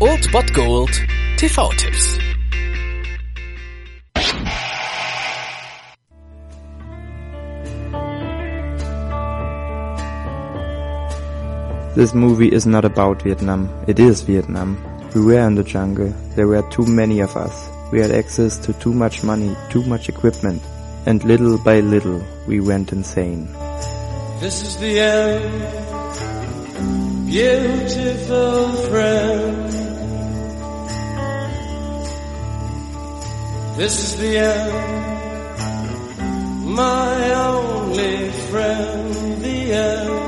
Old Bot Gold TV-Tipps. This movie is not about Vietnam. It is Vietnam. We were in the jungle. There were too many of us. We had access to too much money, too much equipment. And little by little, we went insane. This is the end, beautiful friend. This is the end, my only friend, the end.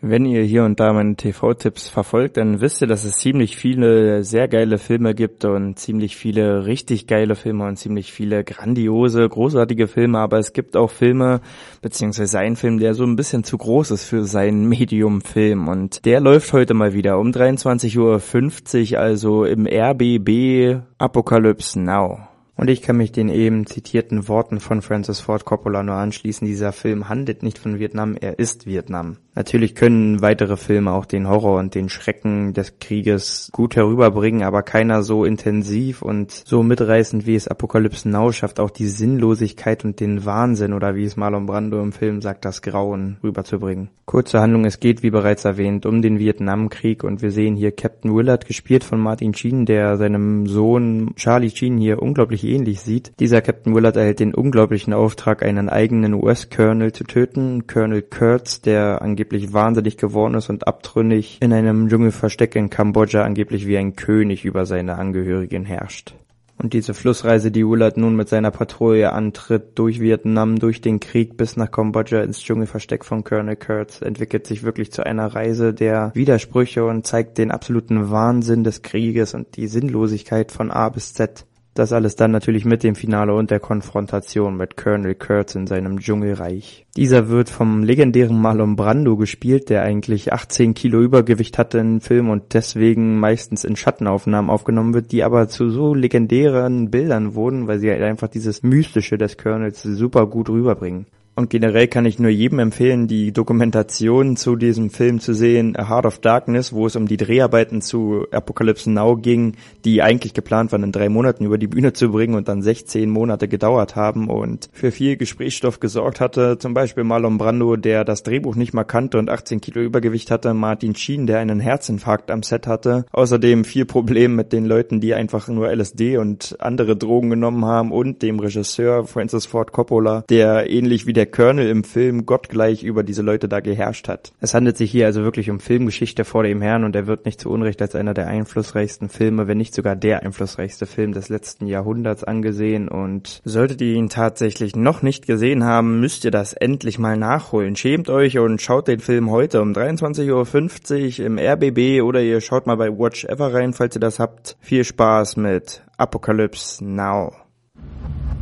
Wenn ihr hier und da meine TV-Tipps verfolgt, dann wisst ihr, dass es ziemlich viele sehr geile Filme gibt und ziemlich viele richtig geile Filme und ziemlich viele grandiose, großartige Filme, aber es gibt auch Filme, beziehungsweise ein Film, der so ein bisschen zu groß ist für sein Medium-Film und der läuft heute mal wieder um 23.50 Uhr, also im RBB Apocalypse Now. Und ich kann mich den eben zitierten Worten von Francis Ford Coppola nur anschließen. Dieser Film handelt nicht von Vietnam, er ist Vietnam. Natürlich können weitere Filme auch den Horror und den Schrecken des Krieges gut herüberbringen, aber keiner so intensiv und so mitreißend wie es Apokalypse Now schafft, auch die Sinnlosigkeit und den Wahnsinn oder wie es Marlon Brando im Film sagt, das Grauen rüberzubringen. Kurze Handlung, es geht, wie bereits erwähnt, um den Vietnamkrieg und wir sehen hier Captain Willard, gespielt von Martin Sheen, der seinem Sohn Charlie Sheen hier unglaublich ähnlich sieht. Dieser Captain Willard erhält den unglaublichen Auftrag, einen eigenen US-Colonel zu töten, Colonel Kurtz, der angeblich wahnsinnig geworden ist und abtrünnig in einem Dschungelversteck in Kambodscha angeblich wie ein König über seine Angehörigen herrscht. Und diese Flussreise, die Willard nun mit seiner Patrouille antritt, durch Vietnam, durch den Krieg bis nach Kambodscha ins Dschungelversteck von Colonel Kurtz, entwickelt sich wirklich zu einer Reise der Widersprüche und zeigt den absoluten Wahnsinn des Krieges und die Sinnlosigkeit von A bis Z. Das alles dann natürlich mit dem Finale und der Konfrontation mit Colonel Kurtz in seinem Dschungelreich. Dieser wird vom legendären Marlon Brando gespielt, der eigentlich 18 Kilo Übergewicht hatte im Film und deswegen meistens in Schattenaufnahmen aufgenommen wird, die aber zu so legendären Bildern wurden, weil sie halt einfach dieses Mystische des Colonels super gut rüberbringen. Und generell kann ich nur jedem empfehlen, die Dokumentation zu diesem Film zu sehen, A Heart of Darkness, wo es um die Dreharbeiten zu Apocalypse Now ging, die eigentlich geplant waren, in drei Monaten über die Bühne zu bringen und dann 16 Monate gedauert haben und für viel Gesprächsstoff gesorgt hatte. Zum Beispiel Marlon Brando, der das Drehbuch nicht mal kannte und 18 Kilo Übergewicht hatte, Martin Sheen, der einen Herzinfarkt am Set hatte. Außerdem viel Problem mit den Leuten, die einfach nur LSD und andere Drogen genommen haben und dem Regisseur Francis Ford Coppola, der ähnlich wie der Colonel im Film gottgleich über diese Leute da geherrscht hat. Es handelt sich hier also wirklich um Filmgeschichte vor dem Herrn und er wird nicht zu Unrecht als einer der einflussreichsten Filme, wenn nicht sogar der einflussreichste Film des letzten Jahrhunderts angesehen und solltet ihr ihn tatsächlich noch nicht gesehen haben, müsst ihr das endlich mal nachholen. Schämt euch und schaut den Film heute um 23.50 Uhr im RBB oder ihr schaut mal bei Watch Ever rein, falls ihr das habt. Viel Spaß mit Apocalypse Now.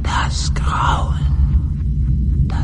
Das Grauen.